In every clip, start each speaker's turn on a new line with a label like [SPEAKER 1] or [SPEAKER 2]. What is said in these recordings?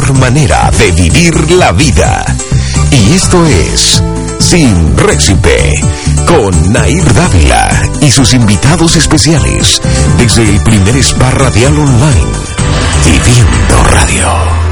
[SPEAKER 1] manera de vivir la vida. Y esto es Sin Récipe con Nair Dávila y sus invitados especiales desde el primer spa radial online, Viviendo Radio.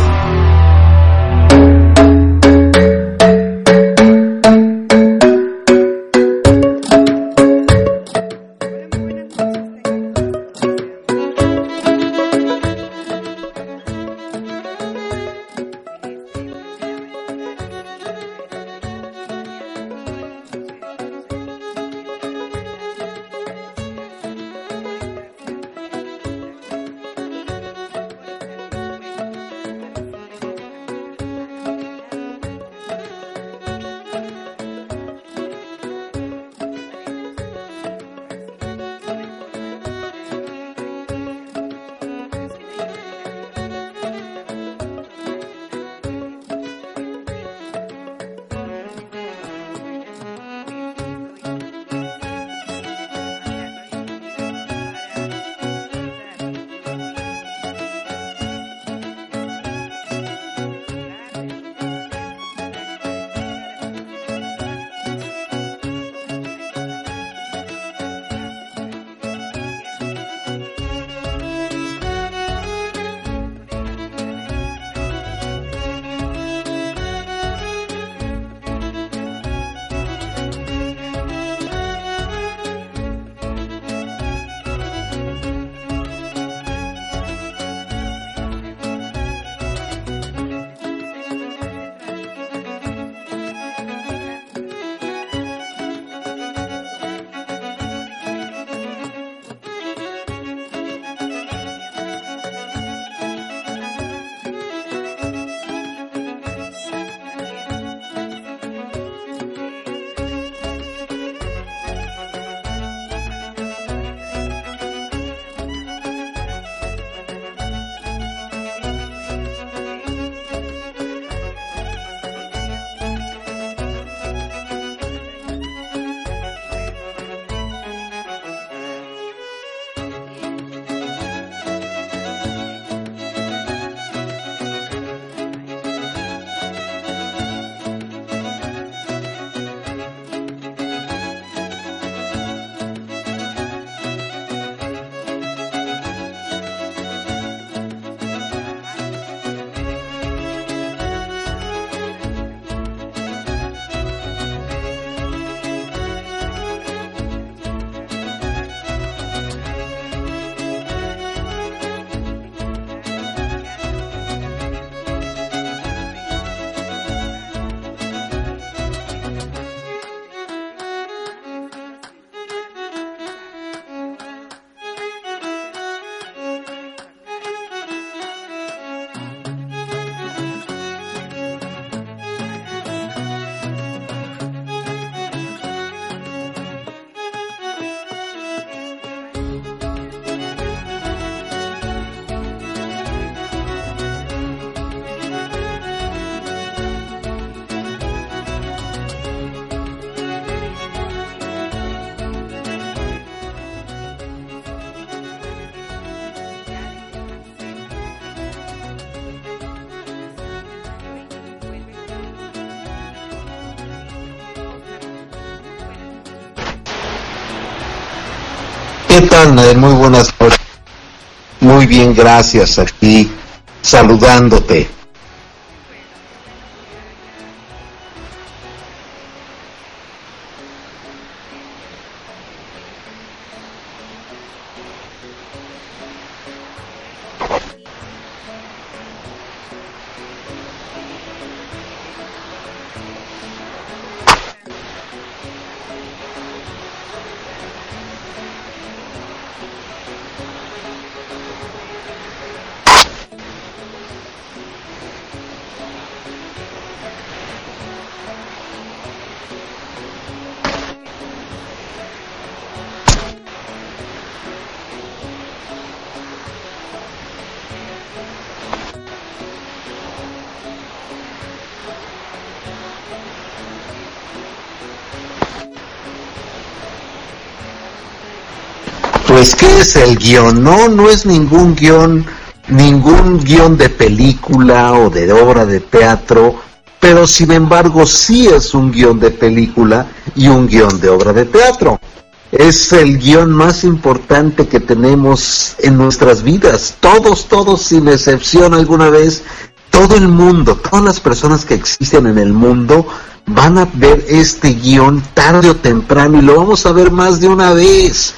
[SPEAKER 2] Muy buenas noches. Muy bien, gracias. Aquí saludándote. Pues, ¿qué es el guion? No, no es ningún guion, ningún guion de película o de obra de teatro, pero sin embargo sí es un guion de película y un guion de obra de teatro. Es el guion más importante que tenemos en nuestras vidas. Todos, todos, sin excepción alguna vez, todo el mundo, todas las personas que existen en el mundo van a ver este guion tarde o temprano y lo vamos a ver más de una vez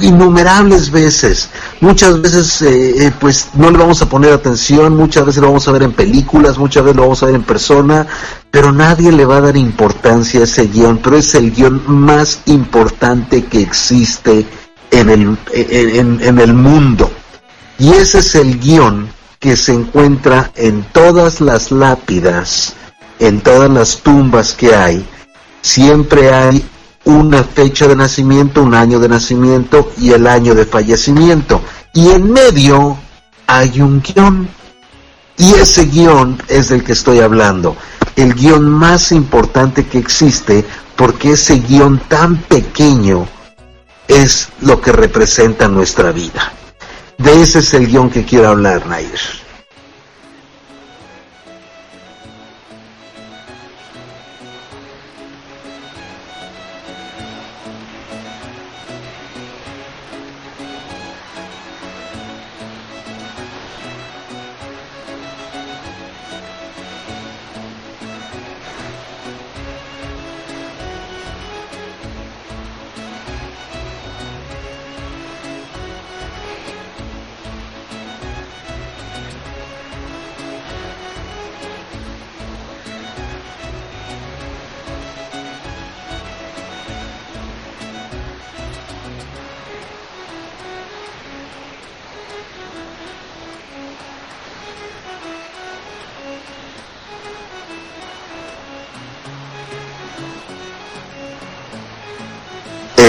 [SPEAKER 2] innumerables veces. Muchas veces eh, eh, pues no le vamos a poner atención, muchas veces lo vamos a ver en películas, muchas veces lo vamos a ver en persona, pero nadie le va a dar importancia a ese guion, pero es el guion más importante que existe en el, en, en el mundo. Y ese es el guion que se encuentra en todas las lápidas, en todas las tumbas que hay. Siempre hay una fecha de nacimiento, un año de nacimiento y el año de fallecimiento. Y en medio hay un guion. Y ese guion es del que estoy hablando. El guion más importante que existe porque ese guion tan pequeño es lo que representa nuestra vida. De ese es el guion que quiero hablar, Nair.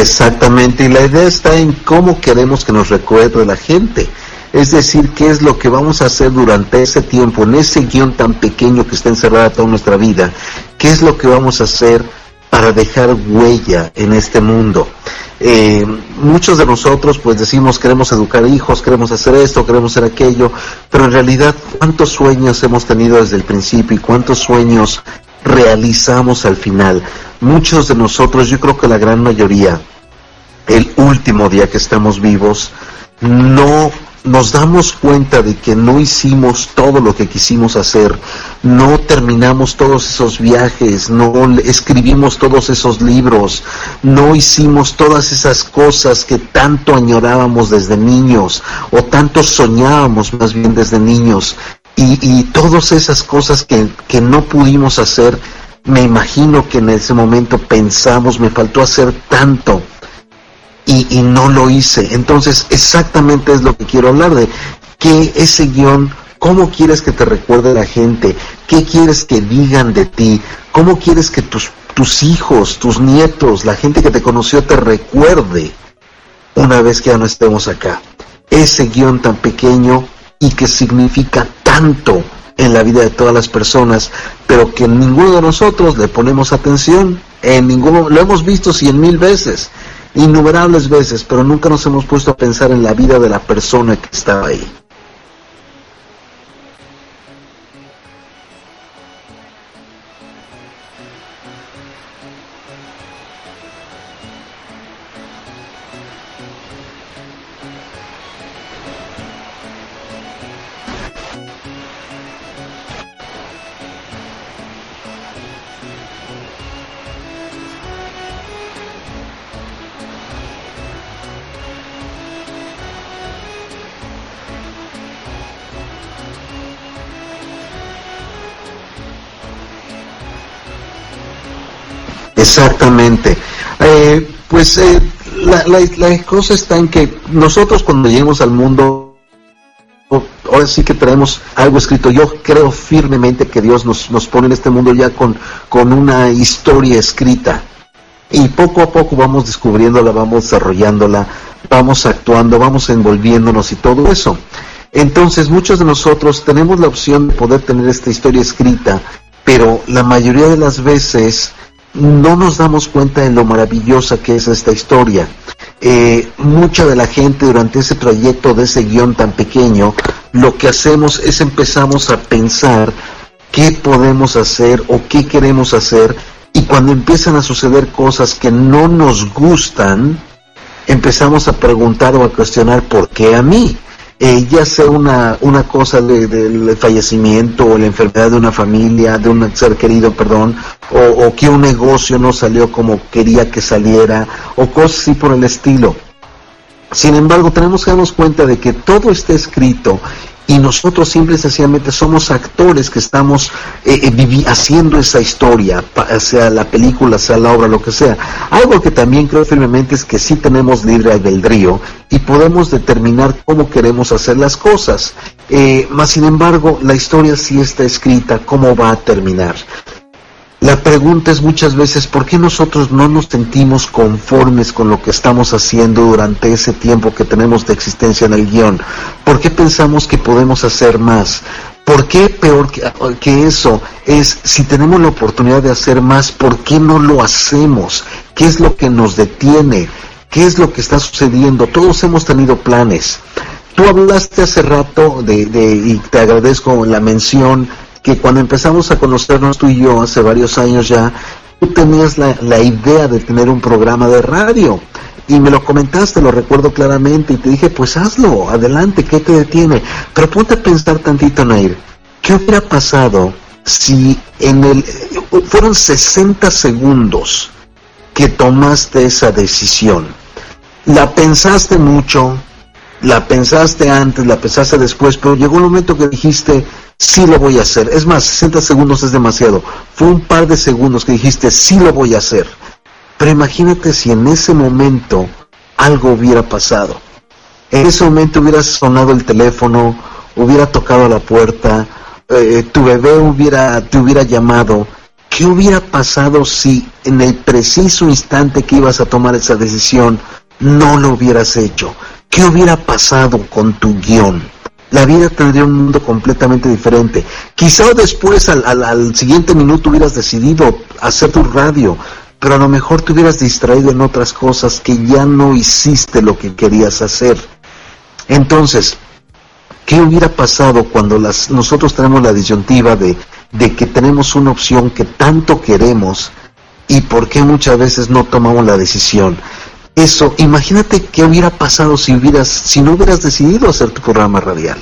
[SPEAKER 2] Exactamente, y la idea está en cómo queremos que nos recuerde la gente. Es decir, qué es lo que vamos a hacer durante ese tiempo, en ese guion tan pequeño que está encerrada toda nuestra vida. ¿Qué es lo que vamos a hacer para dejar huella en este mundo? Eh, muchos de nosotros pues decimos queremos educar hijos, queremos hacer esto, queremos hacer aquello, pero en realidad cuántos sueños hemos tenido desde el principio y cuántos sueños realizamos al final. Muchos de nosotros, yo creo que la gran mayoría, el último día que estamos vivos, no nos damos cuenta de que no hicimos todo lo que quisimos hacer, no terminamos todos esos viajes, no escribimos todos esos libros, no hicimos todas esas cosas que tanto añorábamos desde niños o tanto soñábamos más bien desde niños y, y todas esas cosas que, que no pudimos hacer, me imagino que en ese momento pensamos, me faltó hacer tanto y, no lo hice. Entonces, exactamente es lo que quiero hablar de que ese guion, cómo quieres que te recuerde la gente, qué quieres que digan de ti, cómo quieres que tus, tus hijos, tus nietos, la gente que te conoció te recuerde una vez que ya no estemos acá. Ese guion tan pequeño y que significa tanto en la vida de todas las personas, pero que ninguno de nosotros le ponemos atención, en ninguno, lo hemos visto cien mil veces, innumerables veces, pero nunca nos hemos puesto a pensar en la vida de la persona que estaba ahí. Exactamente. Eh, pues eh, la, la, la cosa está en que nosotros cuando lleguemos al mundo, ahora sí que traemos algo escrito. Yo creo firmemente que Dios nos, nos pone en este mundo ya con, con una historia escrita. Y poco a poco vamos descubriéndola, vamos desarrollándola, vamos actuando, vamos envolviéndonos y todo eso. Entonces muchos de nosotros tenemos la opción de poder tener esta historia escrita, pero la mayoría de las veces no nos damos cuenta de lo maravillosa que es esta historia. Eh, mucha de la gente durante ese trayecto de ese guion tan pequeño, lo que hacemos es empezamos a pensar qué podemos hacer o qué queremos hacer y cuando empiezan a suceder cosas que no nos gustan, empezamos a preguntar o a cuestionar por qué a mí eh, ya sea una, una cosa del fallecimiento o la enfermedad de una familia, de un ser querido, perdón, o, o que un negocio no salió como quería que saliera, o cosas así por el estilo. Sin embargo, tenemos que darnos cuenta de que todo está escrito y nosotros simple y sencillamente somos actores que estamos eh, eh haciendo esa historia, sea la película, sea la obra, lo que sea. Algo que también creo firmemente es que sí tenemos libre albedrío y podemos determinar cómo queremos hacer las cosas. Eh, más sin embargo, la historia sí está escrita, cómo va a terminar. La pregunta es muchas veces por qué nosotros no nos sentimos conformes con lo que estamos haciendo durante ese tiempo que tenemos de existencia en el guion. ¿Por qué pensamos que podemos hacer más? ¿Por qué peor que, eso es, si tenemos la oportunidad de hacer más, ¿por qué no lo hacemos? ¿Qué es lo que nos detiene? ¿Qué es lo que está sucediendo? Todos hemos tenido planes. Tú hablaste hace rato de, de, y te agradezco la mención que cuando empezamos a conocernos tú y yo hace varios años ya, tú tenías la, la idea de tener un programa de radio y me lo comentaste, lo recuerdo claramente, y te dije, pues hazlo, adelante, ¿qué te detiene? Pero ponte a pensar tantito, Nair, ¿qué hubiera pasado si en el... fueron 60 segundos que tomaste esa decisión? La pensaste mucho, la pensaste antes, la pensaste después, pero llegó un momento que dijiste, sí lo voy a hacer. Es más, 60 segundos es demasiado. Fue un par de segundos que dijiste, sí lo voy a hacer. Pero imagínate si en ese momento algo hubiera pasado. En ese momento hubiera sonado el teléfono, hubiera tocado la puerta, eh, tu bebé hubiera, te hubiera llamado. ¿Qué hubiera pasado si en el preciso instante que ibas a tomar esa decisión no lo hubieras hecho? ¿Qué hubiera pasado con tu guion? La vida tendría un mundo completamente diferente. Quizá después, al, siguiente minuto, hubieras decidido hacer tu radio, pero a lo mejor te hubieras distraído en otras cosas que ya no hiciste lo que querías hacer. Entonces, ¿qué hubiera pasado cuando las, nosotros tenemos la disyuntiva de que tenemos una opción que tanto queremos y por qué muchas veces no tomamos la decisión? Eso, imagínate qué hubiera pasado si hubieras, si no hubieras decidido hacer tu programa radial.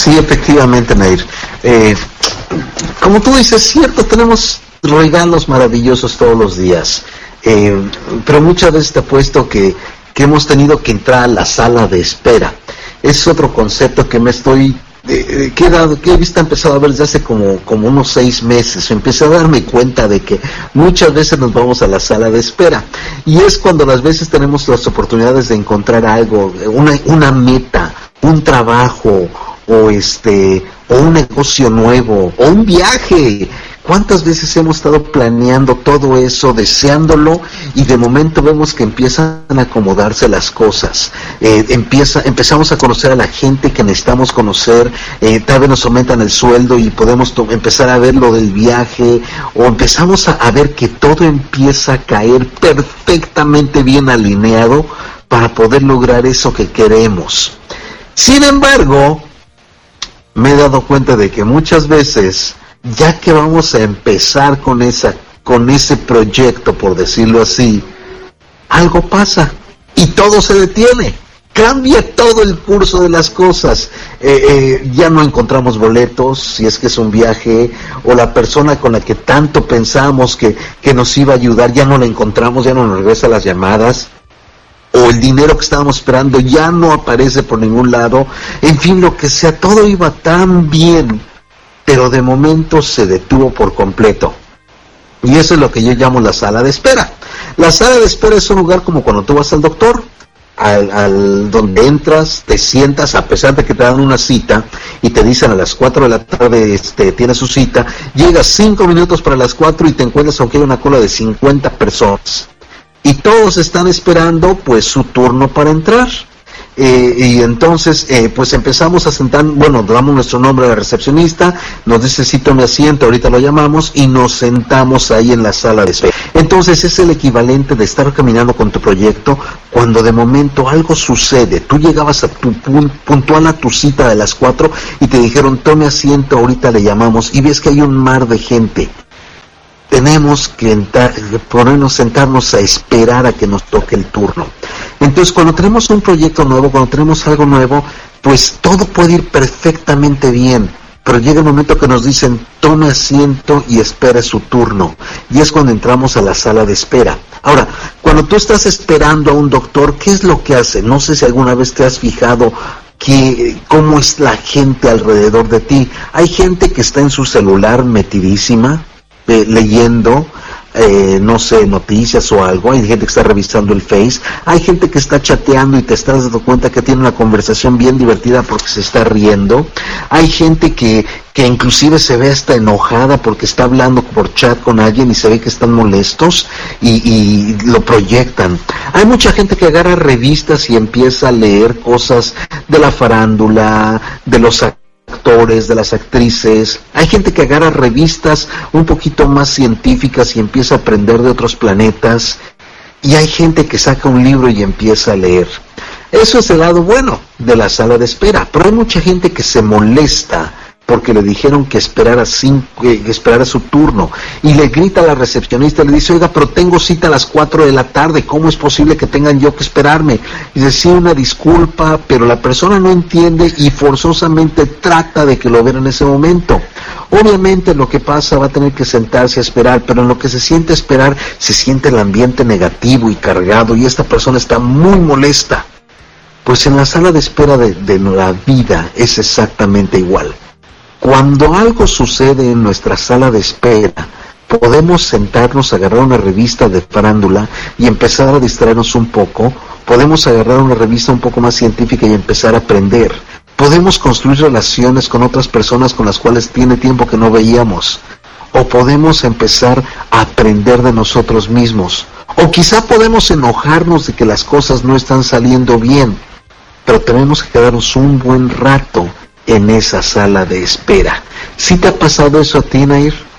[SPEAKER 2] Sí, efectivamente, Nair. Eh, como tú dices, cierto, tenemos regalos maravillosos todos los días, eh, pero muchas veces te apuesto que, que hemos tenido que entrar a la sala de espera. Es otro concepto que me estoy eh, que, he dado, que he visto empezado a ver desde hace como, como unos seis meses. Empecé a darme cuenta de que muchas veces nos vamos a la sala de espera. Y es cuando las veces tenemos las oportunidades de encontrar algo, una, una meta, un trabajo, o este, o un negocio nuevo, o un viaje. ¿Cuántas veces hemos estado planeando todo eso, deseándolo, y de momento vemos que empiezan a acomodarse las cosas? Eh, empieza, empezamos a conocer a la gente que necesitamos conocer, eh, tal vez nos aumentan el sueldo y podemos empezar a ver lo del viaje, o empezamos a, a ver que todo empieza a caer perfectamente bien alineado para poder lograr eso que queremos. Sin embargo, me he dado cuenta de que muchas veces, ya que vamos a empezar con esa, con ese proyecto, por decirlo así, algo pasa y todo se detiene. Cambia todo el curso de las cosas. Eh, eh, ya no encontramos boletos, si es que es un viaje, o la persona con la que tanto pensamos que, que nos iba a ayudar, ya no la encontramos, ya no nos regresa las llamadas o el dinero que estábamos esperando ya no aparece por ningún lado, en fin, lo que sea, todo iba tan bien, pero de momento se detuvo por completo. Y eso es lo que yo llamo la sala de espera. La sala de espera es un lugar como cuando tú vas al doctor, al, donde entras, te sientas, a pesar de que te dan una cita y te dicen a las 4 de la tarde este, tienes su cita, llegas 5 minutos para las 4 y te encuentras aunque hay una cola de 50 personas y todos están esperando pues su turno para entrar. Eh, y entonces eh, pues empezamos a sentar, bueno, damos nuestro nombre a la recepcionista, nos dice si tome asiento, ahorita lo llamamos y nos sentamos ahí en la sala de espera. Entonces es el equivalente de estar caminando con tu proyecto cuando de momento algo sucede. Tú llegabas a tu puntual a tu cita de las cuatro y te dijeron tome asiento, ahorita le llamamos y ves que hay un mar de gente tenemos que entrar, ponernos, sentarnos a esperar a que nos toque el turno. Entonces, cuando tenemos un proyecto nuevo, cuando tenemos algo nuevo, pues todo puede ir perfectamente bien. Pero llega el momento que nos dicen, tome asiento y espere su turno. Y es cuando entramos a la sala de espera. Ahora, cuando tú estás esperando a un doctor, ¿qué es lo que hace? No sé si alguna vez te has fijado que cómo es la gente alrededor de ti. Hay gente que está en su celular metidísima, leyendo, eh, no sé, noticias o algo, hay gente que está revisando el Face, hay gente que está chateando y te estás dando cuenta que tiene una conversación bien divertida porque se está riendo, hay gente que, que inclusive se ve hasta enojada porque está hablando por chat con alguien y se ve que están molestos y, y lo proyectan. Hay mucha gente que agarra revistas y empieza a leer cosas de la farándula, de los actores, de las actrices. Hay gente que agarra revistas un poquito más científicas y empieza a aprender de otros planetas. Y hay gente que saca un libro y empieza a leer. Eso es el lado bueno de la sala de espera. Pero hay mucha gente que se molesta porque le dijeron que esperara, cinco, esperara su turno. Y le grita a la recepcionista, le dice, oiga, pero tengo cita a las 4 de la tarde, ¿cómo es posible que tengan yo que esperarme? Y dice, sí, una disculpa, pero la persona no entiende y forzosamente trata de que lo vean en ese momento. Obviamente lo que pasa va a tener que sentarse a esperar, pero en lo que se siente esperar, se siente el ambiente negativo y cargado y esta persona está muy molesta. Pues en la sala de espera de la vida es exactamente igual. Cuando algo sucede en nuestra sala de espera, podemos sentarnos, agarrar una revista de farándula y empezar a distraernos un poco, podemos agarrar una revista un poco más científica y empezar a aprender. Podemos construir relaciones con otras personas con las cuales tiene tiempo que no veíamos. O podemos empezar a aprender de nosotros mismos. O quizá podemos enojarnos de que las cosas no están saliendo bien. Pero tenemos que quedarnos un buen rato en esa sala de espera. ¿Sí te ha pasado eso a ti, Nair?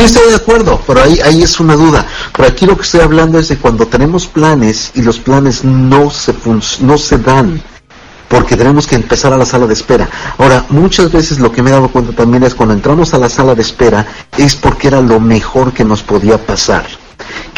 [SPEAKER 2] Sí, estoy de acuerdo, pero ahí, ahí es una duda. Pero aquí lo que estoy hablando es de cuando tenemos planes y los planes no se, no se dan, porque tenemos que empezar a la sala de espera. Ahora, muchas veces lo que me he dado cuenta también es cuando entramos a la sala de espera es porque era lo mejor que nos podía pasar.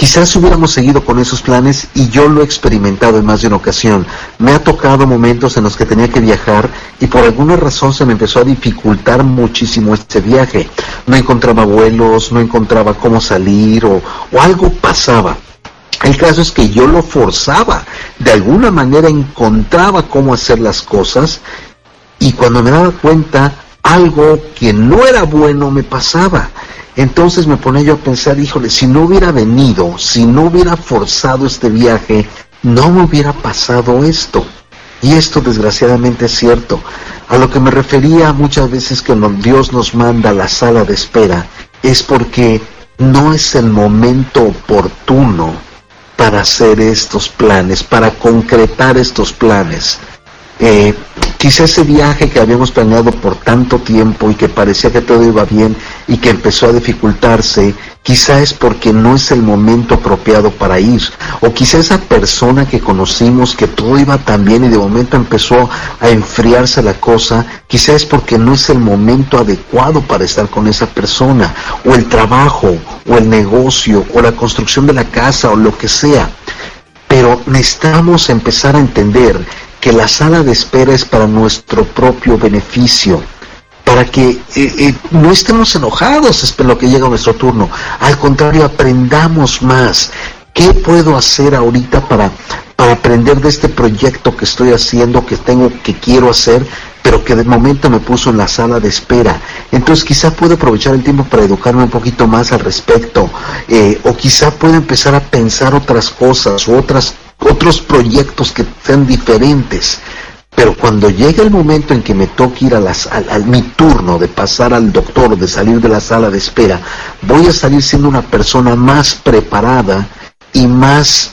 [SPEAKER 2] Quizás hubiéramos seguido con esos planes y yo lo he experimentado en más de una ocasión. Me ha tocado momentos en los que tenía que viajar y por alguna razón se me empezó a dificultar muchísimo este viaje. No encontraba vuelos, no encontraba cómo salir o, o algo pasaba. El caso es que yo lo forzaba, de alguna manera encontraba cómo hacer las cosas y cuando me daba cuenta algo que no era bueno me pasaba. Entonces me ponía yo a pensar, híjole, si no hubiera venido, si no hubiera forzado este viaje, no me hubiera pasado esto. Y esto desgraciadamente es cierto. A lo que me refería muchas veces que Dios nos manda a la sala de espera es porque no es el momento oportuno para hacer estos planes, para concretar estos planes. Eh, quizá ese viaje que habíamos planeado por tanto tiempo y que parecía que todo iba bien y que empezó a dificultarse, quizá es porque no es el momento apropiado para ir. O quizá esa persona que conocimos que todo iba tan bien y de momento empezó a enfriarse la cosa, quizá es porque no es el momento adecuado para estar con esa persona. O el trabajo, o el negocio, o la construcción de la casa, o lo que sea. Pero necesitamos empezar a entender que la sala de espera es para nuestro propio beneficio, para que eh, eh, no estemos enojados en lo que llega nuestro turno, al contrario, aprendamos más. ¿Qué puedo hacer ahorita para, para aprender de este proyecto que estoy haciendo, que tengo, que quiero hacer, pero que de momento me puso en la sala de espera. Entonces quizá puedo aprovechar el tiempo para educarme un poquito más al respecto, eh, o quizá puedo empezar a pensar otras cosas, o otras otros proyectos que sean diferentes. Pero cuando llega el momento en que me toque ir a, las, a, mi turno de pasar al doctor, de salir de la sala de espera, voy a salir siendo una persona más preparada y más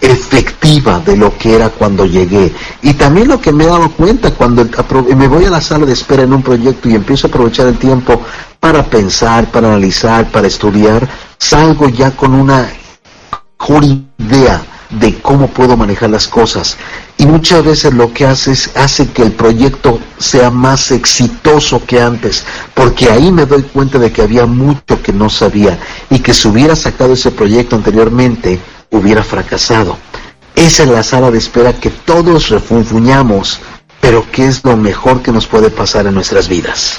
[SPEAKER 2] efectiva de lo que era cuando llegué. Y también lo que me he dado cuenta cuando me voy a la sala de espera en un proyecto y empiezo a aprovechar el tiempo para pensar, para analizar, para estudiar, salgo ya con una mejor idea de cómo puedo manejar las cosas. Y muchas veces lo que hace es hace que el proyecto sea más exitoso que antes, porque ahí me doy cuenta de que había mucho que no sabía y que si hubiera sacado ese proyecto anteriormente, hubiera fracasado. Esa es la sala de espera que todos refunfuñamos, pero que es lo mejor que nos puede pasar en nuestras vidas.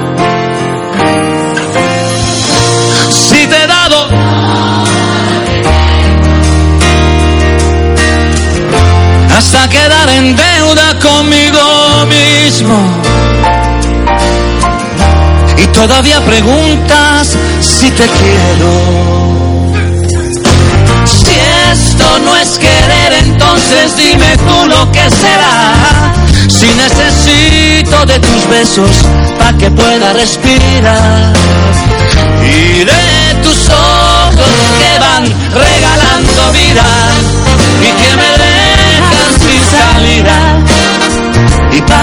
[SPEAKER 3] Hasta quedar en deuda conmigo mismo. Y todavía preguntas si te quiero. Si esto no es querer, entonces dime tú lo que será. Si necesito de tus besos para que pueda respirar. Y de tus ojos que van regalando vida y que me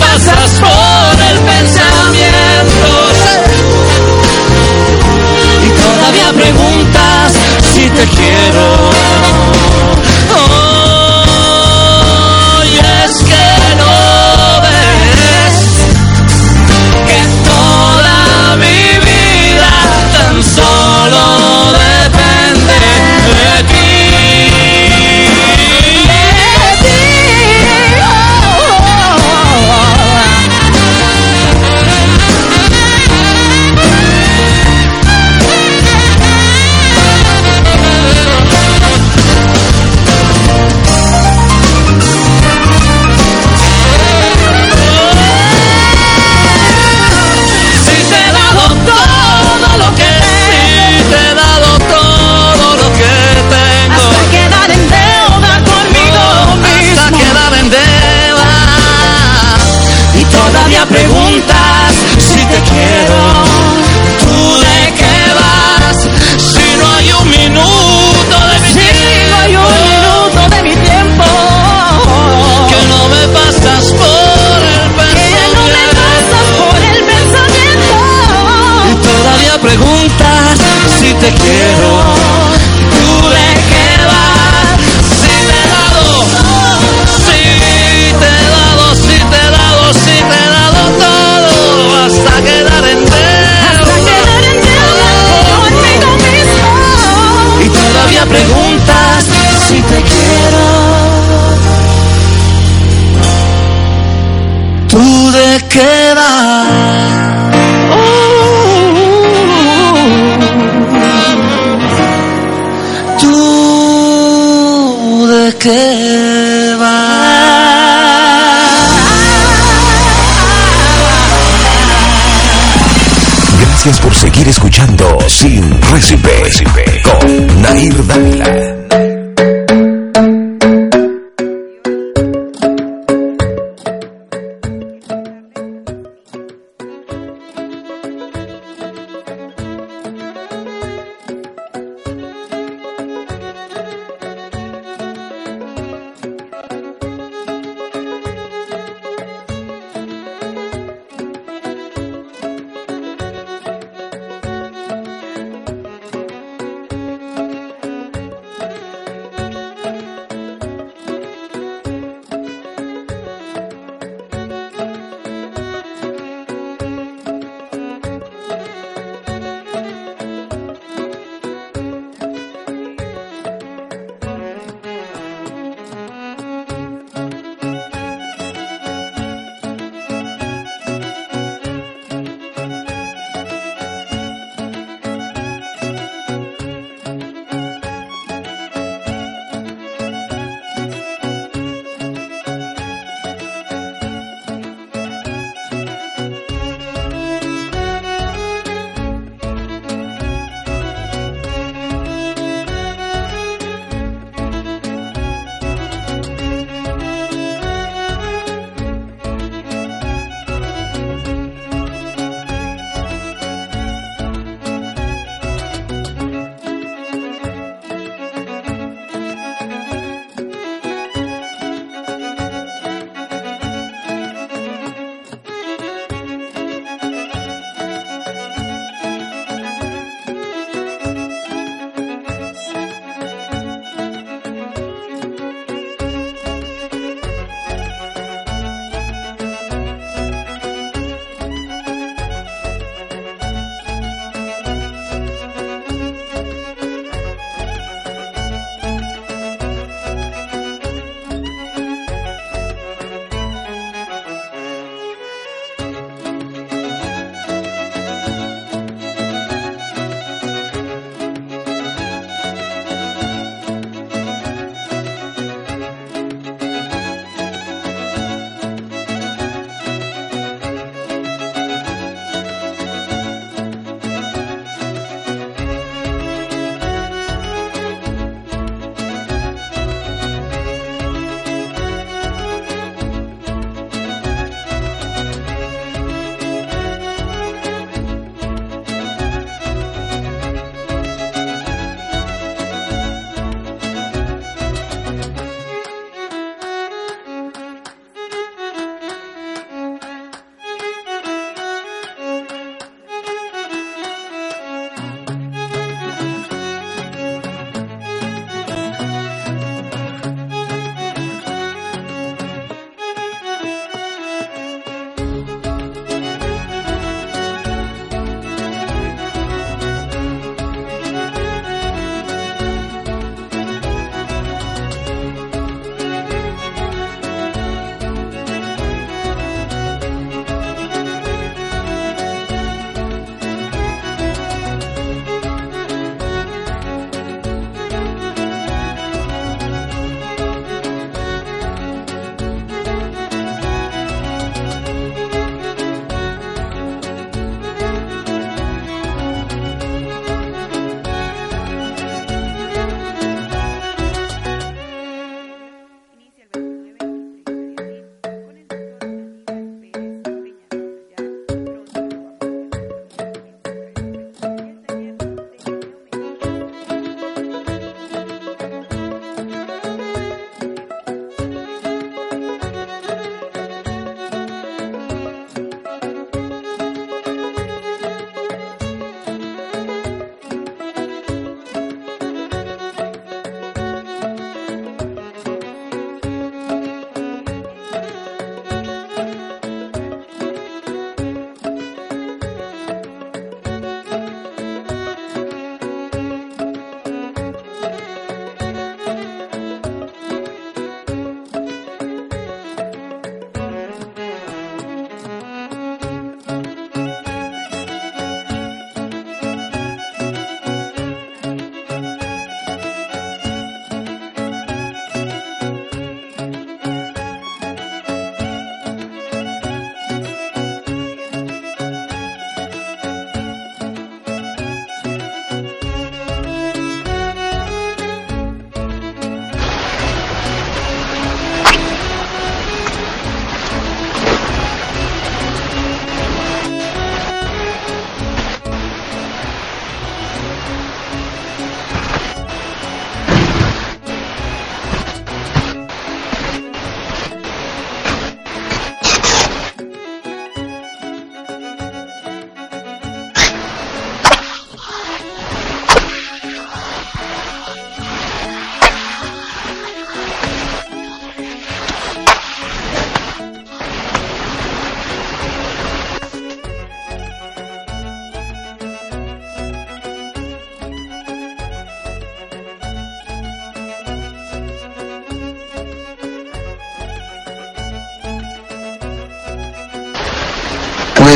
[SPEAKER 3] Pasas por el pensamiento. Y todavía preguntas si te quiero. ¿Tú de qué vas? ¿Tú de qué vas?
[SPEAKER 4] Gracias por seguir escuchando Sin Récipe con Nair Dávila.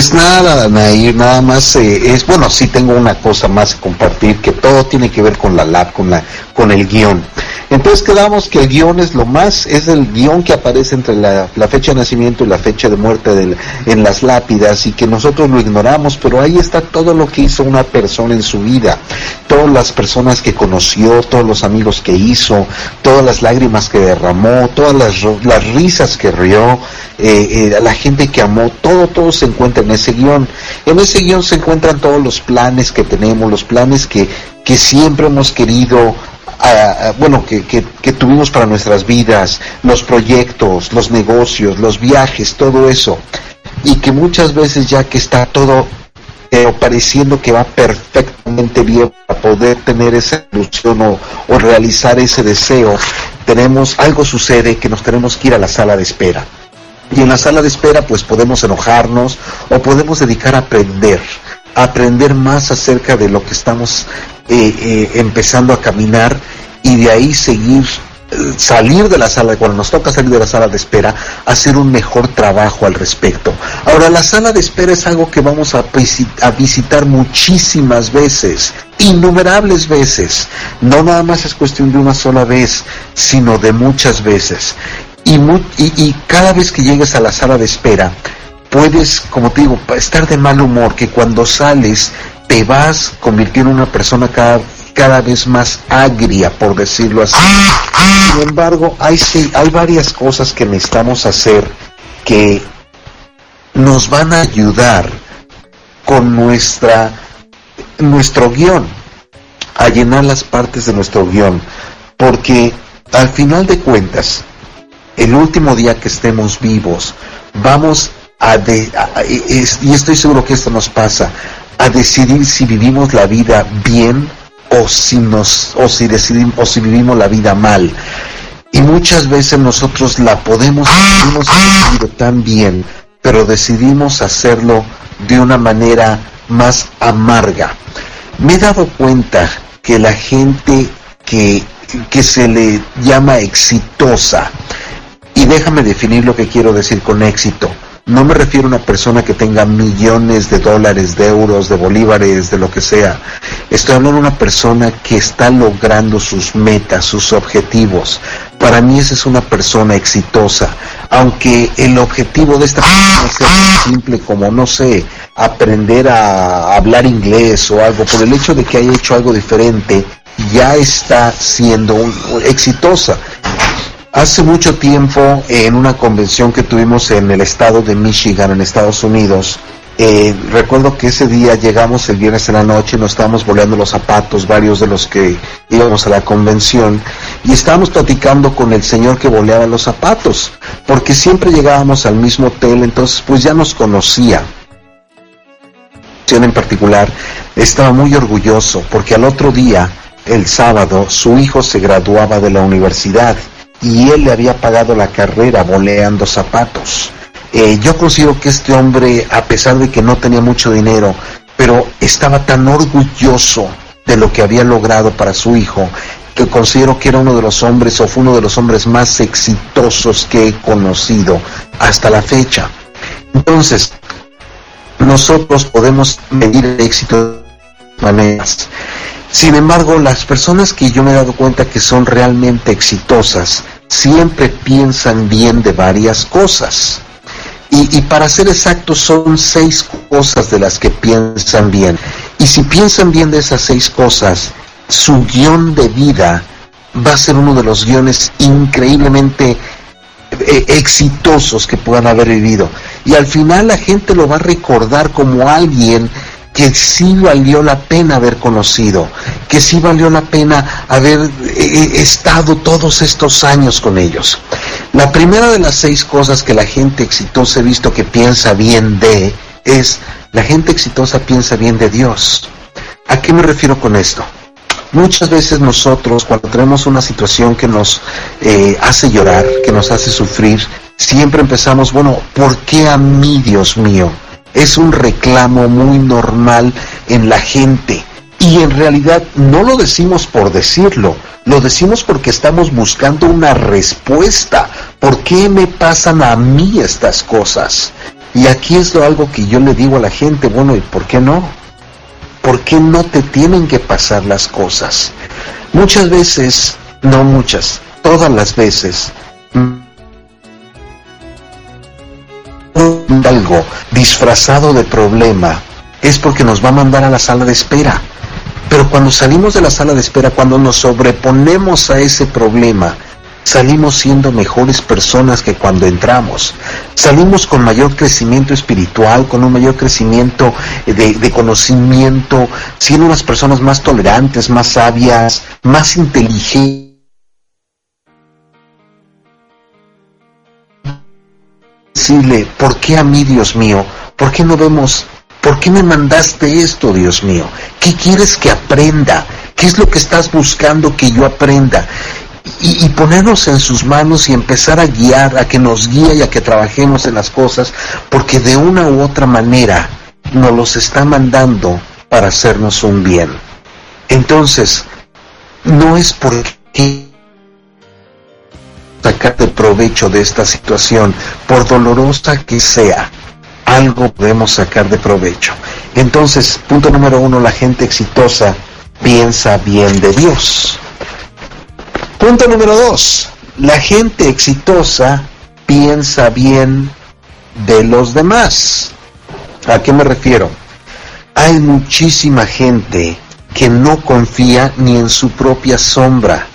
[SPEAKER 2] Pues nada, Nair, nada más eh, es, bueno, sí tengo una cosa más que compartir, que todo tiene que ver con la lab, con, la, con el guion. Entonces quedamos que el guion es lo más, es el guion que aparece entre la, fecha de nacimiento y la fecha de muerte del, en las lápidas y que nosotros lo ignoramos, pero ahí está todo lo que hizo una persona en su vida, todas las personas que conoció, todos los amigos que hizo, todas las lágrimas que derramó, todas las, las risas que rió, eh, eh, la gente que amó, todo, todo se encuentra en ese guion. En ese guion se encuentran todos los planes que tenemos, los planes que, que siempre hemos querido bueno, que, que, tuvimos para nuestras vidas, los proyectos, los negocios, los viajes, todo eso. Y que muchas veces ya que está todo eh, pareciendo que va perfectamente bien para poder tener esa ilusión o, o realizar ese deseo, tenemos, algo sucede que nos tenemos que ir a la sala de espera. Y en la sala de espera pues podemos enojarnos o podemos dedicar a aprender, aprender más acerca de lo que estamos eh, eh, empezando a caminar y de ahí seguir eh, salir de la sala, cuando nos toca salir de la sala de espera, hacer un mejor trabajo al respecto. Ahora, la sala de espera es algo que vamos a, visitar muchísimas veces, innumerables veces. No nada más es cuestión de una sola vez, sino de muchas veces. Y, y, cada vez que llegues a la sala de espera, puedes, como te digo, estar de mal humor, que cuando sales te vas convirtiendo en una persona cada, cada vez más agria, por decirlo así. Sin embargo, hay, hay varias cosas que necesitamos hacer que nos van a ayudar con nuestra, nuestro guion, a llenar las partes de nuestro guion, porque al final de cuentas, el último día que estemos vivos, vamos a, de, y estoy seguro que esto nos pasa, a decidir si vivimos la vida bien o si nos o si decidimos o si vivimos la vida mal. Y muchas veces nosotros la podemos hemos tan bien, pero decidimos hacerlo de una manera más amarga. Me he dado cuenta que la gente que, que se le llama exitosa, y déjame definir lo que quiero decir con éxito. No me refiero a una persona que tenga millones de dólares, de euros, de bolívares, de lo que sea. Estoy hablando de una persona que está logrando sus metas, sus objetivos. Para mí esa es una persona exitosa. Aunque el objetivo de esta persona sea tan simple como, no sé, aprender a hablar inglés o algo, por el hecho de que haya hecho algo diferente, ya está siendo exitosa. Hace mucho tiempo, en una convención que tuvimos en el estado de Michigan, en Estados Unidos, eh, recuerdo que ese día llegamos el viernes en la noche, nos estábamos boleando los zapatos, varios de los que íbamos a la convención, y estábamos platicando con el señor que boleaba los zapatos, porque siempre llegábamos al mismo hotel, entonces pues ya nos conocía. En particular, estaba muy orgulloso, porque al otro día, el sábado, su hijo se graduaba de la universidad y él le había pagado la carrera boleando zapatos. Eh, yo considero que este hombre, a pesar de que no tenía mucho dinero, pero estaba tan orgulloso de lo que había logrado para su hijo, que considero que era uno de los hombres o fue uno de los hombres más exitosos que he conocido hasta la fecha. Entonces, nosotros podemos medir el éxito de maneras. Sin embargo, las personas que yo me he dado cuenta que son realmente exitosas, siempre piensan bien de varias cosas. Y, para ser exactos, son seis cosas de las que piensan bien. Y si piensan bien de esas seis cosas, su guion de vida va a ser uno de los guiones increíblemente eh, exitosos que puedan haber vivido. Y al final la gente lo va a recordar como alguien que sí valió la pena haber conocido, que sí valió la pena haber eh, eh, estado todos estos años con ellos. La primera de las seis cosas que la gente exitosa he visto que piensa bien de es la gente exitosa piensa bien de Dios. ¿A qué me refiero con esto? Muchas veces nosotros cuando tenemos una situación que nos eh, hace llorar, que nos hace sufrir, siempre empezamos, bueno, ¿por qué a mí, Dios mío? Es un reclamo muy normal en la gente. Y en realidad no lo decimos por decirlo, lo decimos porque estamos buscando una respuesta. ¿Por qué me pasan a mí estas cosas? Y aquí es lo algo que yo le digo a la gente, bueno, ¿y por qué no? ¿Por qué no te tienen que pasar las cosas? Muchas veces, no muchas, todas las veces, algo disfrazado de problema es porque nos va a mandar a la sala de espera. Pero cuando salimos de la sala de espera, cuando nos sobreponemos a ese problema, salimos siendo mejores personas que cuando entramos. Salimos con mayor crecimiento espiritual, con un mayor crecimiento de, de, conocimiento, siendo unas personas más tolerantes, más sabias, más inteligentes. Decirle, ¿por qué a mí, Dios mío? ¿Por qué no vemos ¿Por qué me mandaste esto, Dios mío? ¿Qué quieres que aprenda? ¿Qué es lo que estás buscando que yo aprenda? Y, y, ponernos en sus manos y empezar a guiar, a que nos guíe y a que trabajemos en las cosas, porque de una u otra manera nos los está mandando para hacernos un bien. Entonces, no es porque sacar de provecho de esta situación, por dolorosa que sea, algo podemos sacar de provecho. Entonces, punto número uno, la gente exitosa piensa bien de Dios. Punto número dos, la gente exitosa piensa bien de los demás. ¿A qué me refiero? Hay muchísima gente que no confía ni en su propia sombra.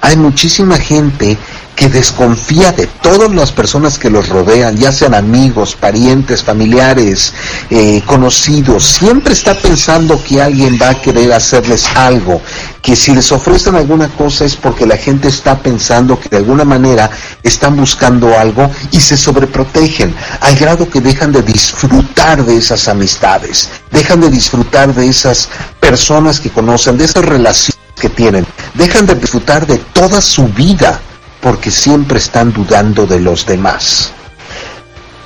[SPEAKER 2] Hay muchísima gente que desconfía de todas las personas que los rodean, ya sean amigos, parientes, familiares, eh, conocidos, siempre está pensando que alguien va a querer hacerles algo, que si les ofrecen alguna cosa es porque la gente está pensando que de alguna manera están buscando algo y se sobreprotegen, al grado que dejan de disfrutar de esas amistades, dejan de disfrutar de esas personas que conocen, de esas relaciones que tienen, dejan de disfrutar de toda su vida porque siempre están dudando de los demás.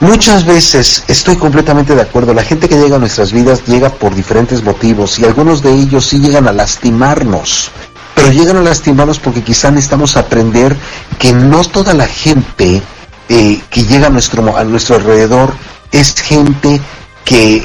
[SPEAKER 2] Muchas veces estoy completamente de acuerdo, la gente que llega a nuestras vidas llega por diferentes motivos y algunos de ellos sí llegan a lastimarnos, pero llegan a lastimarnos porque quizá necesitamos aprender que no toda la gente eh, que llega a nuestro, a nuestro alrededor es gente que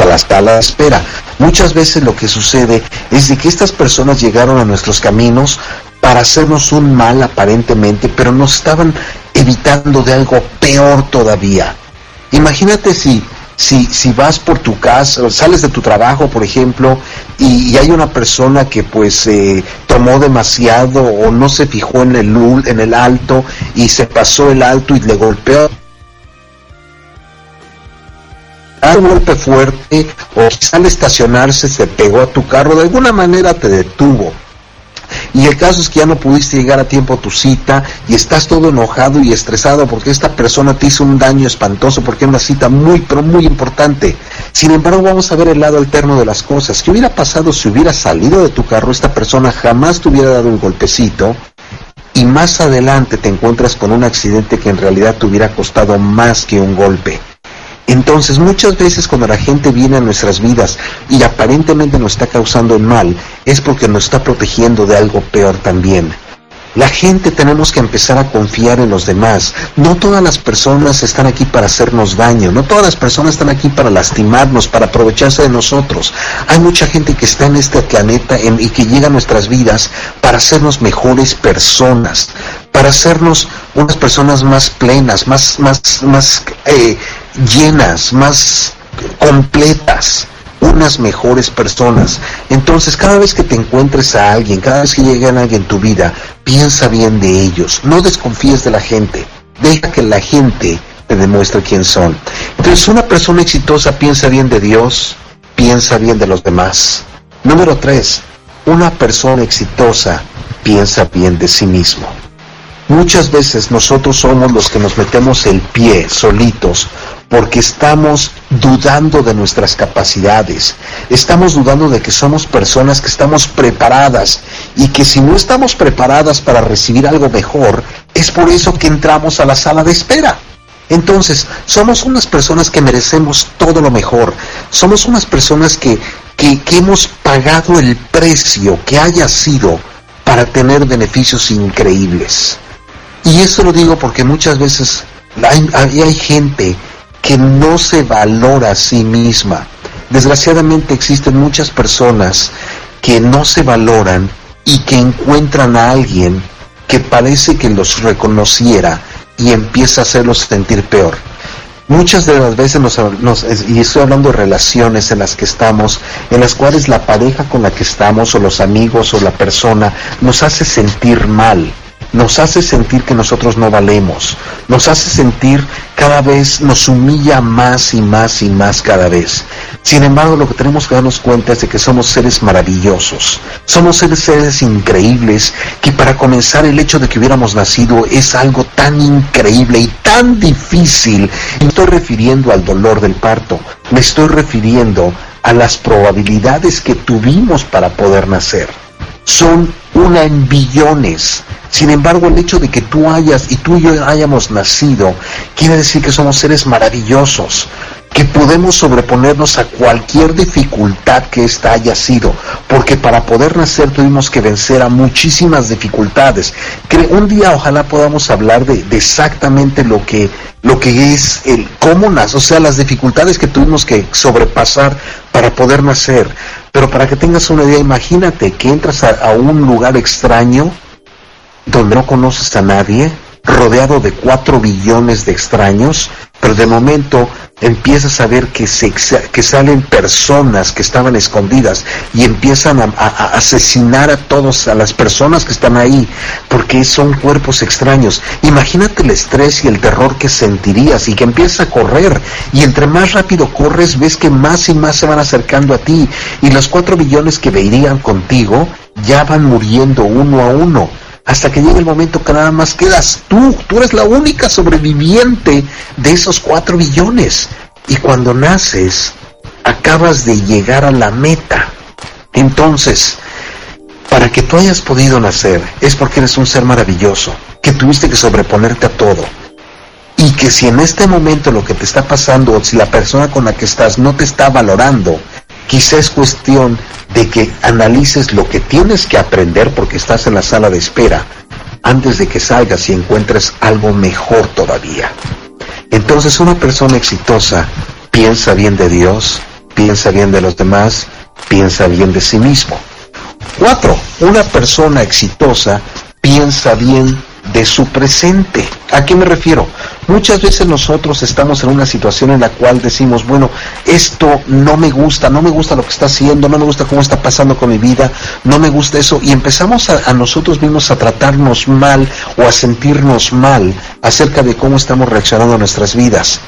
[SPEAKER 2] a la sala de espera. Muchas veces lo que sucede es de que estas personas llegaron a nuestros caminos para hacernos un mal aparentemente, pero nos estaban evitando de algo peor todavía. Imagínate si si, si vas por tu casa, sales de tu trabajo, por ejemplo, y, hay una persona que pues eh, tomó demasiado o no se fijó en el, en el alto y se pasó el alto y le golpeó un golpe fuerte o quizá al estacionarse se pegó a tu carro, de alguna manera te detuvo. Y el caso es que ya no pudiste llegar a tiempo a tu cita y estás todo enojado y estresado porque esta persona te hizo un daño espantoso porque es una cita muy, pero muy importante. Sin embargo, vamos a ver el lado alterno de las cosas. ¿Qué hubiera pasado si hubiera salido de tu carro esta persona jamás te hubiera dado un golpecito? Y más adelante te encuentras con un accidente que en realidad te hubiera costado más que un golpe. Entonces, muchas veces cuando la gente viene a nuestras vidas y aparentemente nos está causando mal, es porque nos está protegiendo de algo peor también. La gente tenemos que empezar a confiar en los demás. No todas las personas están aquí para hacernos daño, no todas las personas están aquí para lastimarnos, para aprovecharse de nosotros. Hay mucha gente que está en este planeta y que llega a nuestras vidas para hacernos mejores personas, para hacernos unas personas más plenas, más, más, más eh, llenas, más completas unas mejores personas. Entonces, cada vez que te encuentres a alguien, cada vez que llegue alguien en tu vida, piensa bien de ellos. No desconfíes de la gente. Deja que la gente te demuestre quién son. Entonces, una persona exitosa piensa bien de Dios, piensa bien de los demás. Número tres, una persona exitosa piensa bien de sí mismo. Muchas veces nosotros somos los que nos metemos el pie solitos porque estamos dudando de nuestras capacidades, estamos dudando de que somos personas que estamos preparadas y que si no estamos preparadas para recibir algo mejor, es por eso que entramos a la sala de espera. Entonces, somos unas personas que merecemos todo lo mejor, somos unas personas que, que, que hemos pagado el precio que haya sido para tener beneficios increíbles. Y eso lo digo porque muchas veces hay, hay, gente que no se valora a sí misma. Desgraciadamente existen muchas personas que no se valoran y que encuentran a alguien que parece que los reconociera y empieza a hacerlos sentir peor. Muchas de las veces nos, nos- y estoy hablando de relaciones en las que estamos, en las cuales la pareja con la que estamos o los amigos o la persona nos hace sentir mal, nos hace sentir que nosotros no valemos, nos hace sentir cada vez, nos humilla más y más y más cada vez. Sin embargo, lo que tenemos que darnos cuenta es de que somos seres maravillosos, somos seres, seres increíbles, que para comenzar el hecho de que hubiéramos nacido es algo tan increíble y tan difícil. Me estoy refiriendo al dolor del parto, me estoy refiriendo a las probabilidades que tuvimos para poder nacer son una en billones. Sin embargo, el hecho de que tú hayas y tú y yo hayamos nacido quiere decir que somos seres maravillosos, que podemos sobreponernos a cualquier dificultad que ésta haya sido, porque para poder nacer tuvimos que vencer a muchísimas dificultades. Un día ojalá podamos hablar de, exactamente lo que lo que es el cómo nace, o sea, las dificultades que tuvimos que sobrepasar para poder nacer. Pero para que tengas una idea, imagínate que entras a un lugar extraño donde no conoces a nadie, rodeado de cuatro billones de extraños, pero de momento empiezas a ver que, se, que salen personas que estaban escondidas y empiezan a asesinar a todos, a las personas que están ahí, porque son cuerpos extraños. Imagínate el estrés y el terror que sentirías y que empiezas a correr. Y entre más rápido corres ves que más y más se van acercando a ti. Y los cuatro billones que verían contigo ya van muriendo uno a uno hasta que llegue el momento que nada más quedas tú, tú eres la única sobreviviente de esos cuatro billones. Y cuando naces, acabas de llegar a la meta. Entonces, para que tú hayas podido nacer, es porque eres un ser maravilloso, que tuviste que sobreponerte a todo. Y que si en este momento lo que te está pasando, o si la persona con la que estás no te está valorando, quizá es cuestión de que analices lo que tienes que aprender porque estás en la sala de espera, antes de que salgas y encuentres algo mejor todavía. Entonces una persona exitosa piensa bien de Dios, piensa bien de los demás, piensa bien de sí mismo. Cuatro, una persona exitosa piensa bien de su presente. ¿A qué me refiero? Muchas veces nosotros estamos en una situación en la cual decimos, bueno, esto no me gusta, no me gusta lo que está haciendo, no me gusta cómo está pasando con mi vida, no me gusta eso, y empezamos a, nosotros mismos a tratarnos mal o a sentirnos mal acerca de cómo estamos reaccionando a nuestras vidas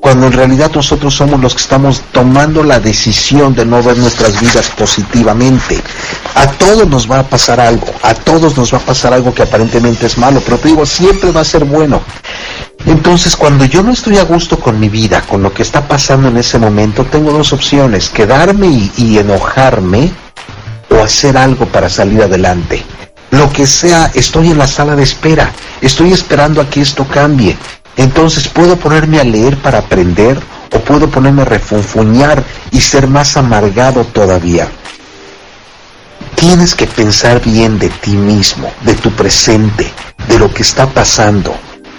[SPEAKER 2] cuando en realidad nosotros somos los que estamos tomando la decisión de no ver nuestras vidas positivamente. A todos nos va a pasar algo, a todos nos va a pasar algo que aparentemente es malo, pero te digo, siempre va a ser bueno. Entonces, cuando yo no estoy a gusto con mi vida, con lo que está pasando en ese momento, tengo dos opciones, quedarme y, y enojarme o hacer algo para salir adelante. Lo que sea, estoy en la sala de espera, estoy esperando a que esto cambie. Entonces puedo ponerme a leer para aprender o puedo ponerme a refunfuñar y ser más amargado todavía. Tienes que pensar bien de ti mismo, de tu presente, de lo que está pasando.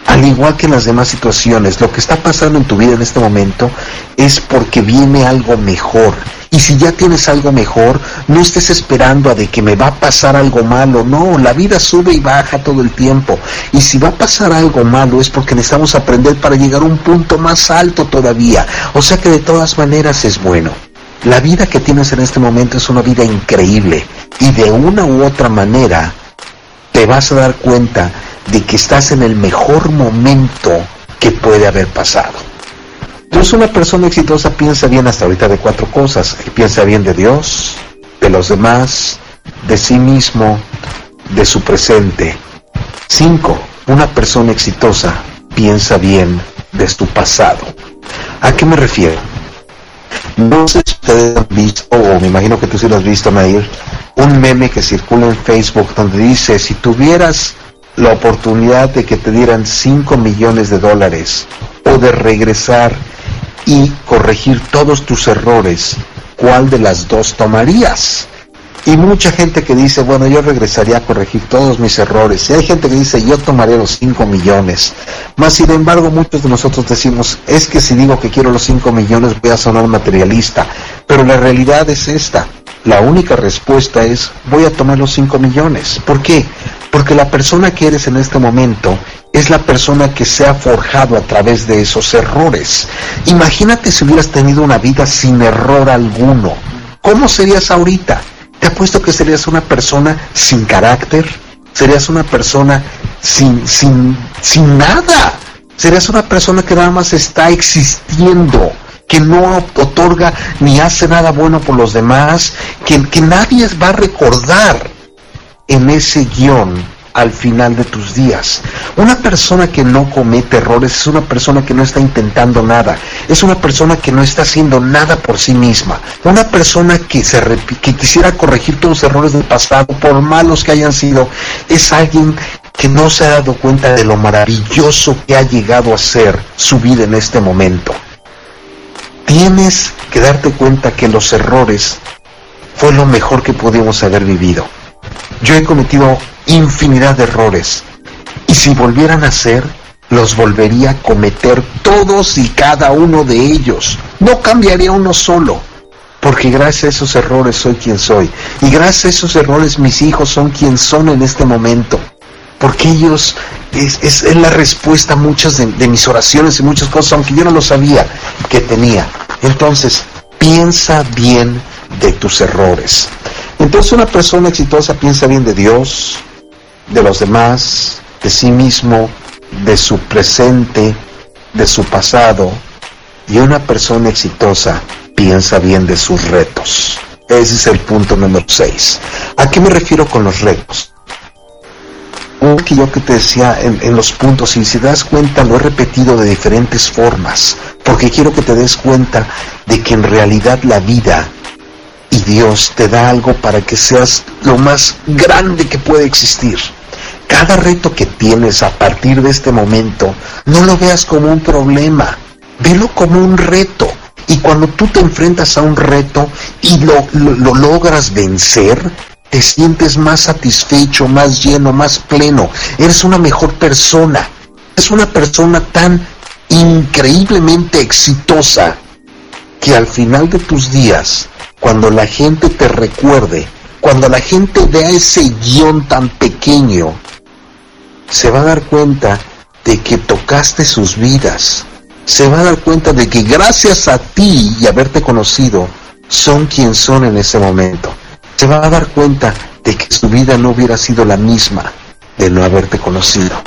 [SPEAKER 2] Al igual que en las demás situaciones, lo que está pasando en tu vida en este momento es porque viene algo mejor. Y si ya tienes algo mejor, no estés esperando a de que me va a pasar algo malo. No, la vida sube y baja todo el tiempo. Y si va a pasar algo malo es porque necesitamos aprender para llegar a un punto más alto todavía. O sea que de todas maneras es bueno. La vida que tienes en este momento es una vida increíble. Y de una u otra manera te vas a dar cuenta de que estás en el mejor momento que puede haber pasado. Entonces una persona exitosa piensa bien hasta ahorita de cuatro cosas. Piensa bien de Dios, de los demás, de sí mismo, de su presente. Cinco, una persona exitosa piensa bien de su pasado. ¿A qué me refiero? No sé si ustedes han visto, o me imagino que tú sí lo has visto, Nair, un meme que circula en Facebook donde dice, si tuvieras la oportunidad de que te dieran 5 millones de dólares o de regresar y corregir todos tus errores, ¿cuál de las dos tomarías? Y mucha gente que dice, bueno, yo regresaría a corregir todos mis errores. Y hay gente que dice, yo tomaría los 5 millones. Más sin embargo, muchos de nosotros decimos, es que si digo que quiero los 5 millones voy a sonar materialista. Pero la realidad es esta. La única respuesta es, voy a tomar los 5 millones. ¿Por qué? Porque la persona que eres en este momento es la persona que se ha forjado a través de esos errores. Imagínate si hubieras tenido una vida sin error alguno. ¿Cómo serías ahorita? Te apuesto que serías una persona sin carácter, serías una persona sin, sin, sin nada, serías una persona que nada más está existiendo, que no otorga ni hace nada bueno por los demás, que, que nadie va a recordar en ese guion al final de tus días. Una persona que no comete errores es una persona que no está intentando nada, es una persona que no está haciendo nada por sí misma, una persona que, se que quisiera corregir todos los errores del pasado, por malos que hayan sido, es alguien que no se ha dado cuenta de lo maravilloso que ha llegado a ser su vida en este momento. Tienes que darte cuenta que los errores fue lo mejor que pudimos haber vivido. Yo he cometido infinidad de errores. Y si volvieran a ser, los volvería a cometer todos y cada uno de ellos. No cambiaría uno solo. Porque gracias a esos errores soy quien soy. Y gracias a esos errores mis hijos son quien son en este momento. Porque ellos es, es, la respuesta a muchas de, de mis oraciones y muchas cosas, aunque yo no lo sabía que tenía. Entonces, piensa bien de tus errores. Entonces una persona exitosa piensa bien de Dios, de los demás, de sí mismo, de su presente, de su pasado, y una persona exitosa piensa bien de sus retos. Ese es el punto número 6. ¿A qué me refiero con los retos? Un que yo que te decía en, los puntos, y si te das cuenta lo he repetido de diferentes formas, porque quiero que te des cuenta de que en realidad la vida Dios te da algo para que seas lo más grande que puede existir. Cada reto que tienes a partir de este momento, no lo veas como un problema, velo como un reto. Y cuando tú te enfrentas a un reto y lo, lo logras vencer, te sientes más satisfecho, más lleno, más pleno. Eres una mejor persona. Es una persona tan increíblemente exitosa que al final de tus días, cuando la gente te recuerde, cuando la gente vea ese guion tan pequeño, se va a dar cuenta de que tocaste sus vidas. Se va a dar cuenta de que gracias a ti y haberte conocido, son quien son en ese momento. Se va a dar cuenta de que su vida no hubiera sido la misma de no haberte conocido.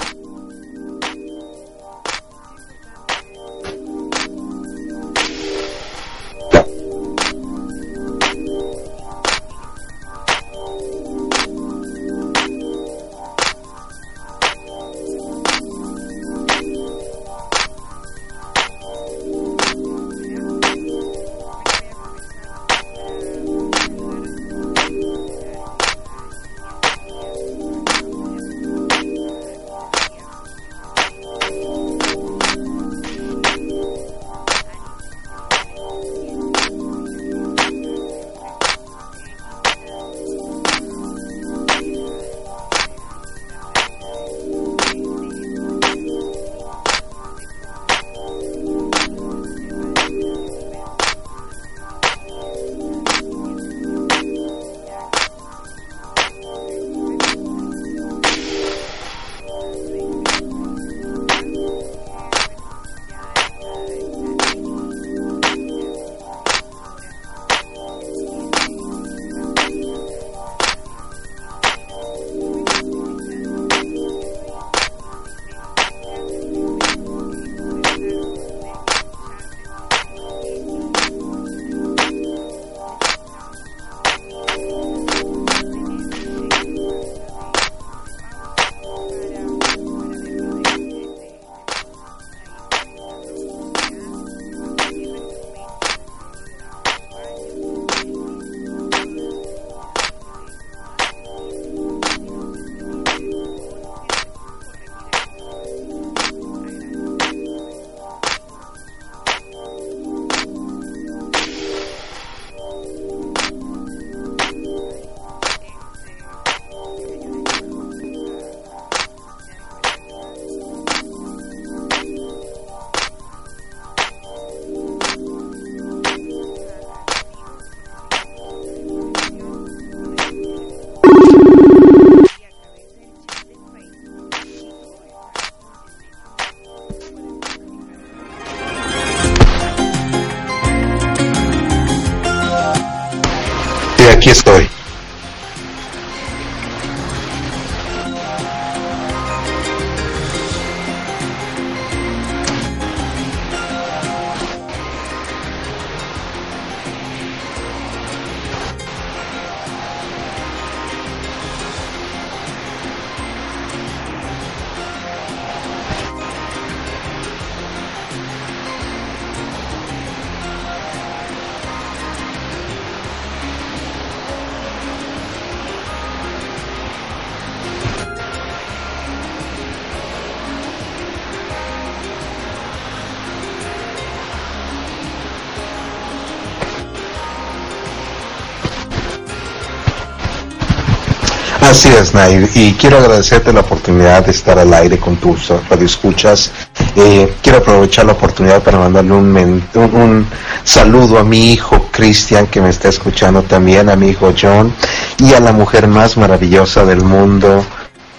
[SPEAKER 1] Así es, Nair, y quiero agradecerte la oportunidad de estar al aire con tus radioescuchas. Eh, quiero aprovechar la oportunidad para mandarle un, un, un saludo a mi hijo Cristian, que me está escuchando también, a mi hijo John, y a la mujer más maravillosa del mundo.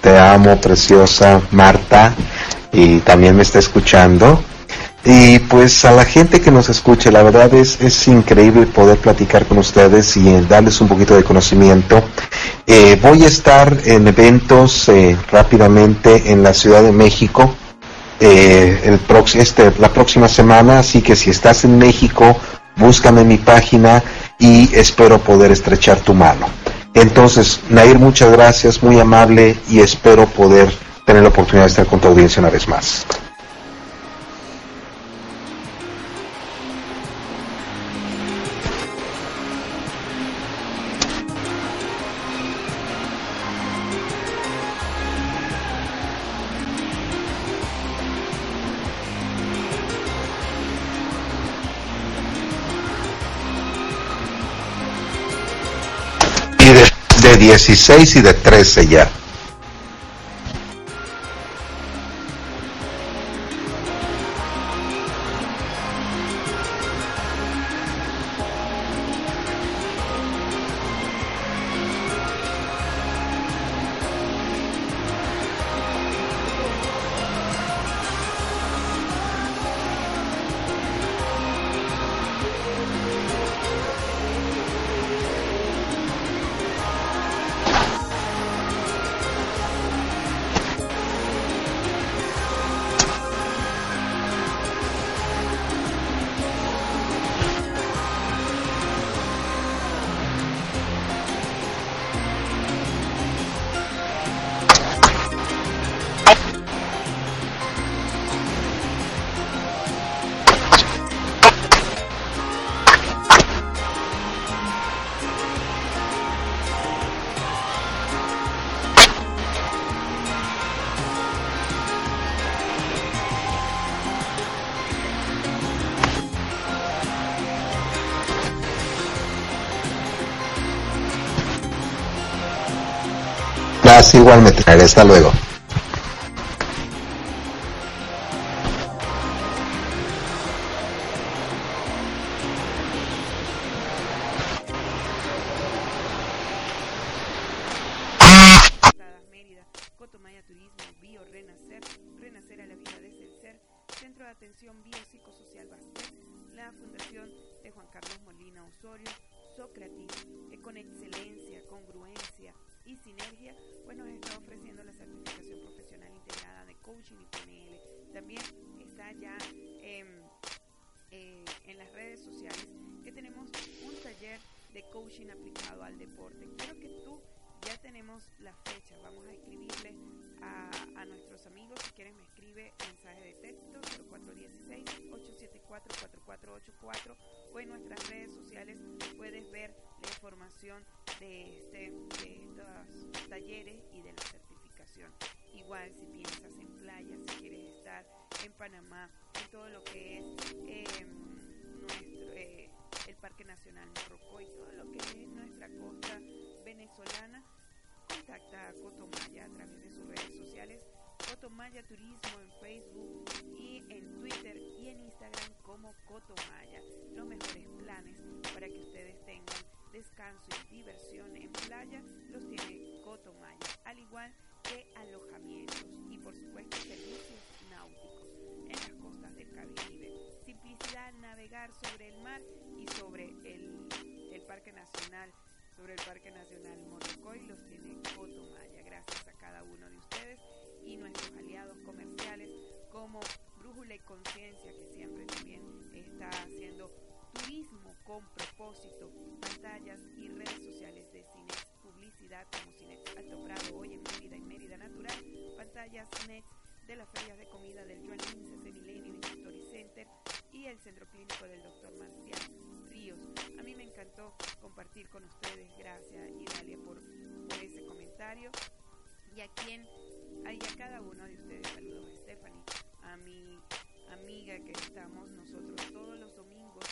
[SPEAKER 1] Te amo, preciosa Marta, y también me está escuchando. Y pues a la gente que nos escuche, la verdad es, es increíble poder platicar con ustedes y darles un poquito de conocimiento. Eh, voy a estar en eventos eh, rápidamente en la Ciudad de México eh, el prox- este, la próxima semana, así que si estás en México, búscame en mi página y espero poder estrechar tu mano. Entonces, Nair, muchas gracias, muy amable y espero poder tener la oportunidad de estar con tu audiencia una vez más. 16 y de 13 ya. Gracias, igualmente. Hasta luego.
[SPEAKER 5] Y sobre el, Parque Nacional
[SPEAKER 1] sobre el Parque Nacional Morrocoy los tiene Cotomaya. Gracias a cada uno de ustedes y nuestros aliados comerciales como Brújula y Conciencia, que siempre también está haciendo turismo con propósito, pantallas y redes sociales de cine, publicidad como Cine Alto Prado, hoy en Mérida y Mérida Natural, pantallas Next de las ferias de comida del Joan de Milenio History Center y el Centro Clínico del Dr. Marcial Ríos. A mí me encantó compartir con ustedes, gracias Idalia por, ese comentario. Y a quien, y a cada uno de ustedes, saludos a Stephanie, a mi amiga que estamos nosotros todos los domingos,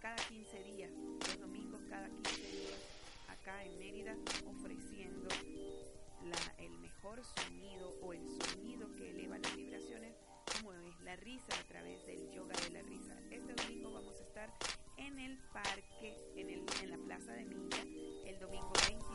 [SPEAKER 1] cada 15 días, los domingos cada 15 días, acá en Mérida, ofreciendo el mejor sonido o el sonido que eleva las vibraciones, como es la risa a través del yoga de la risa. Este domingo vamos a estar en el parque, en, el, en la plaza de Milla, el domingo 26,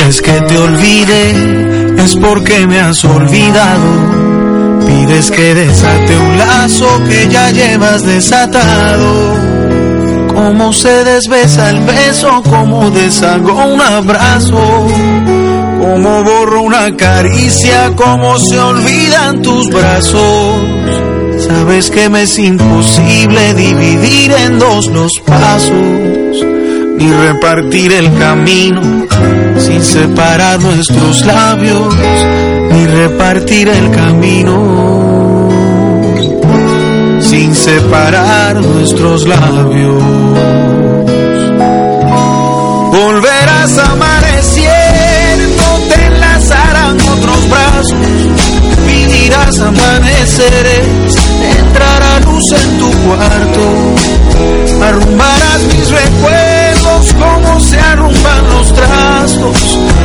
[SPEAKER 6] Dices que te olvide, es porque me has olvidado. Pides que desate un lazo que ya llevas desatado. Cómo se desbesa el beso, cómo deshago un abrazo. Cómo borro una caricia, cómo se olvidan tus brazos. Sabes que me es imposible dividir en dos los pasos, ni repartir el camino sin separar nuestros labios, ni repartir el camino. Sin separar nuestros labios. Volverás amaneciendo, te enlazarán otros brazos, vivirás amaneceres, entrará luz en tu cuarto,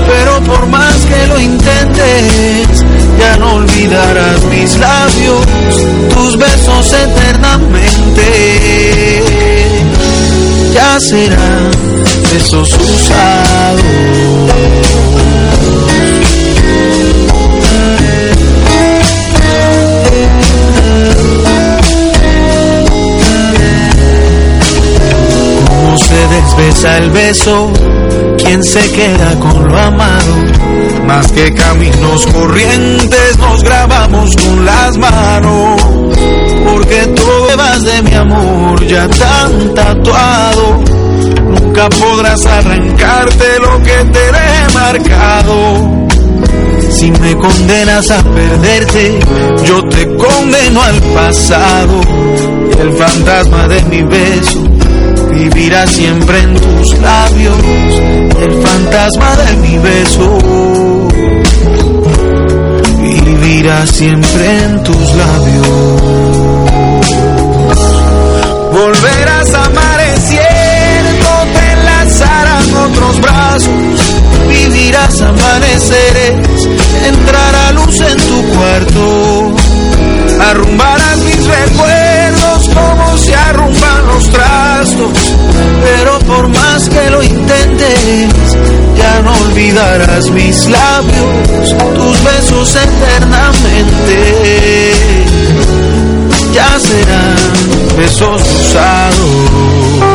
[SPEAKER 6] pero por más que lo intentes, ya no olvidarás mis labios, tus besos eternamente, ya serán besos usados. Se desbesa el beso, quién se queda con lo amado. Más que caminos corrientes nos grabamos con las manos. Porque tú llevas de mi amor ya tan tatuado. Nunca podrás arrancarte lo que te he marcado. Si me condenas a perderte, yo te condeno al pasado. Y el fantasma de mi beso vivirá siempre en tus labios. El fantasma de mi beso vivirá siempre en tus labios. Volverás amaneciendo, te enlazarán otros brazos, vivirás amaneceres, entrará luz en tu cuarto, arrumbarás mis recuerdos como se arrumban los trastos, pero por más que lo intentes, ya no olvidarás mis labios, tus besos eternamente ya serán besos usados.